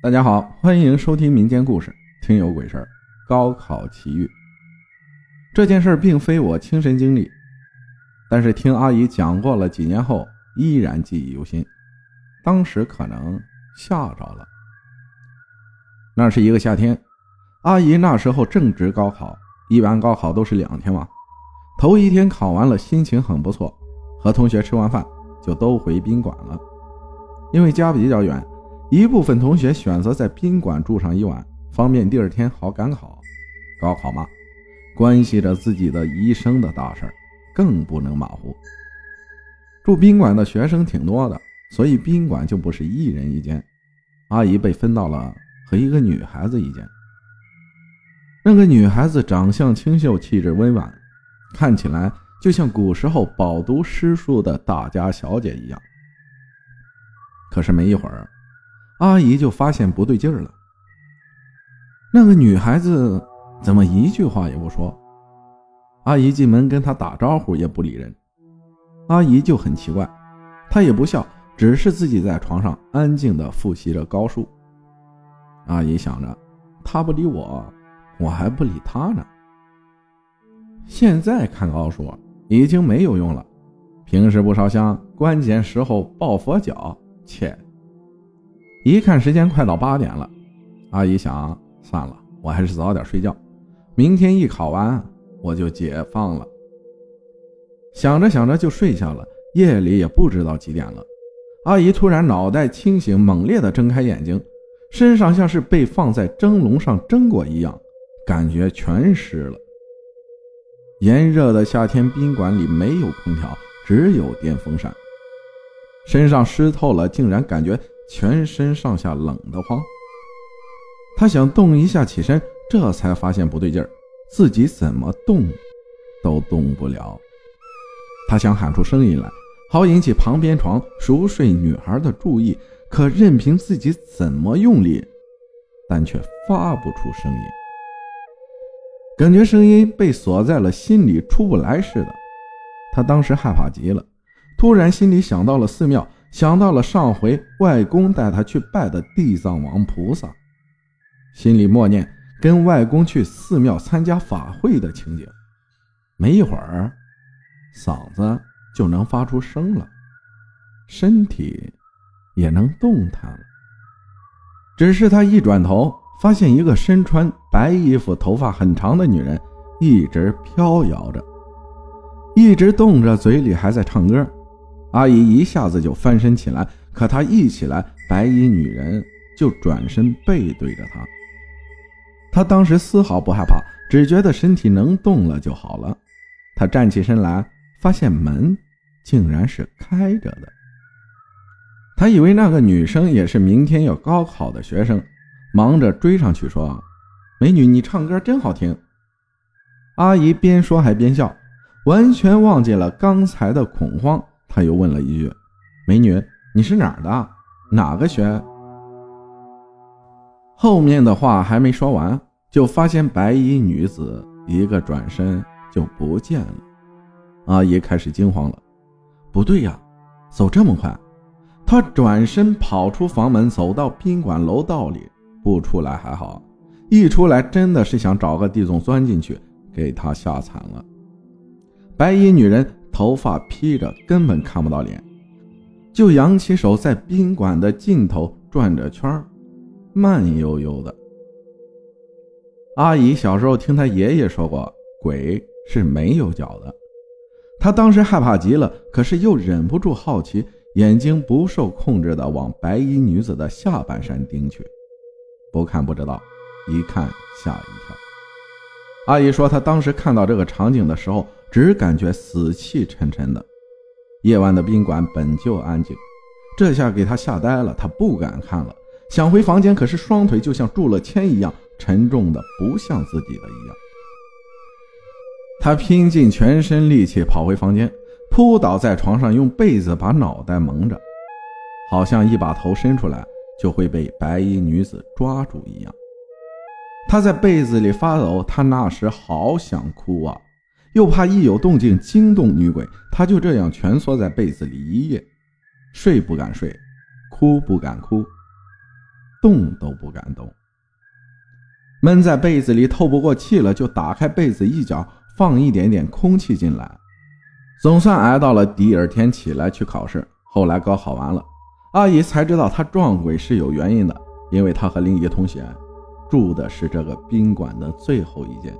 大家好，欢迎收听民间故事《听有鬼事儿》。高考奇遇这件事并非我亲身经历，但是听阿姨讲过了，几年后依然记忆犹新。当时可能吓着了。那是一个夏天，阿姨那时候正值高考，一般高考都是两天嘛。头一天考完了，心情很不错，和同学吃完饭就都回宾馆了，因为家比较远。一部分同学选择在宾馆住上一晚，方便第二天好赶考。高考嘛，关系着自己的一生的大事儿更不能马虎。住宾馆的学生挺多的，所以宾馆就不是一人一间。阿姨被分到了和一个女孩子一间。那个女孩子长相清秀，气质温婉，看起来就像古时候饱读诗书的大家小姐一样。可是没一会儿。阿姨就发现不对劲儿了。那个女孩子怎么一句话也不说？阿姨进门跟她打招呼也不理人。阿姨就很奇怪，她也不笑，只是自己在床上安静地复习着高数。阿姨想着，她不理我，我还不理她呢。现在看高数已经没有用了，平时不烧香，关键时候抱佛脚，切。一看时间快到八点了，阿姨想算了，我还是早点睡觉，明天一考完我就解放了。想着想着就睡下了，夜里也不知道几点了。阿姨突然脑袋清醒，猛烈的睁开眼睛，身上像是被放在蒸笼上蒸过一样，感觉全湿了。炎热的夏天，宾馆里没有空调，只有电风扇，身上湿透了，竟然感觉。全身上下冷得慌，他想动一下起身，这才发现不对劲儿，自己怎么动都动不了。他想喊出声音来，好引起旁边床熟睡女孩的注意，可任凭自己怎么用力，但却发不出声音，感觉声音被锁在了心里，出不来似的。他当时害怕极了，突然心里想到了寺庙。想到了上回外公带他去拜的地藏王菩萨，心里默念跟外公去寺庙参加法会的情景。没一会儿，嗓子就能发出声了，身体也能动弹了。只是他一转头，发现一个身穿白衣服、头发很长的女人一直飘摇着，一直动着，嘴里还在唱歌。阿姨一下子就翻身起来，可她一起来，白衣女人就转身背对着她。她当时丝毫不害怕，只觉得身体能动了就好了。她站起身来，发现门竟然是开着的。她以为那个女生也是明天要高考的学生，忙着追上去说：“美女，你唱歌真好听。”阿姨边说还边笑，完全忘记了刚才的恐慌。他又问了一句：“美女，你是哪儿的？哪个学？”后面的话还没说完，就发现白衣女子一个转身就不见了。阿姨开始惊慌了，不对呀，走这么快？她转身跑出房门，走到宾馆楼道里，不出来还好，一出来真的是想找个地洞钻进去，给她吓惨了。白衣女人。头发披着，根本看不到脸，就扬起手在宾馆的尽头转着圈慢悠悠的。阿姨小时候听她爷爷说过，鬼是没有脚的。她当时害怕极了，可是又忍不住好奇，眼睛不受控制的往白衣女子的下半身盯去。不看不知道，一看吓一跳。阿姨说，她当时看到这个场景的时候。只感觉死气沉沉的，夜晚的宾馆本就安静，这下给他吓呆了。他不敢看了，想回房间，可是双腿就像铸了铅一样沉重的，不像自己的一样。他拼尽全身力气跑回房间，扑倒在床上，用被子把脑袋蒙着，好像一把头伸出来就会被白衣女子抓住一样。他在被子里发抖，他那时好想哭啊。又怕一有动静惊动女鬼，他就这样蜷缩在被子里一夜，睡不敢睡，哭不敢哭。动都不敢动。闷在被子里透不过气了，就打开被子一角，放一点点空气进来。总算挨到了第二天起来去考试。后来高考完了，阿姨才知道他撞鬼是有原因的，因为他和另一个同学住的是这个宾馆的最后一间。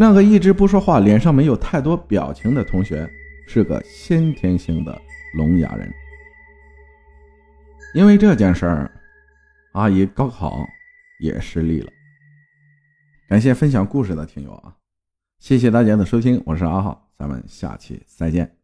那个一直不说话、脸上没有太多表情的同学是个先天性的聋哑人。因为这件事儿，阿姨高考也失利了。感谢分享故事的听友啊，谢谢大家的收听，我是阿浩，咱们下期再见。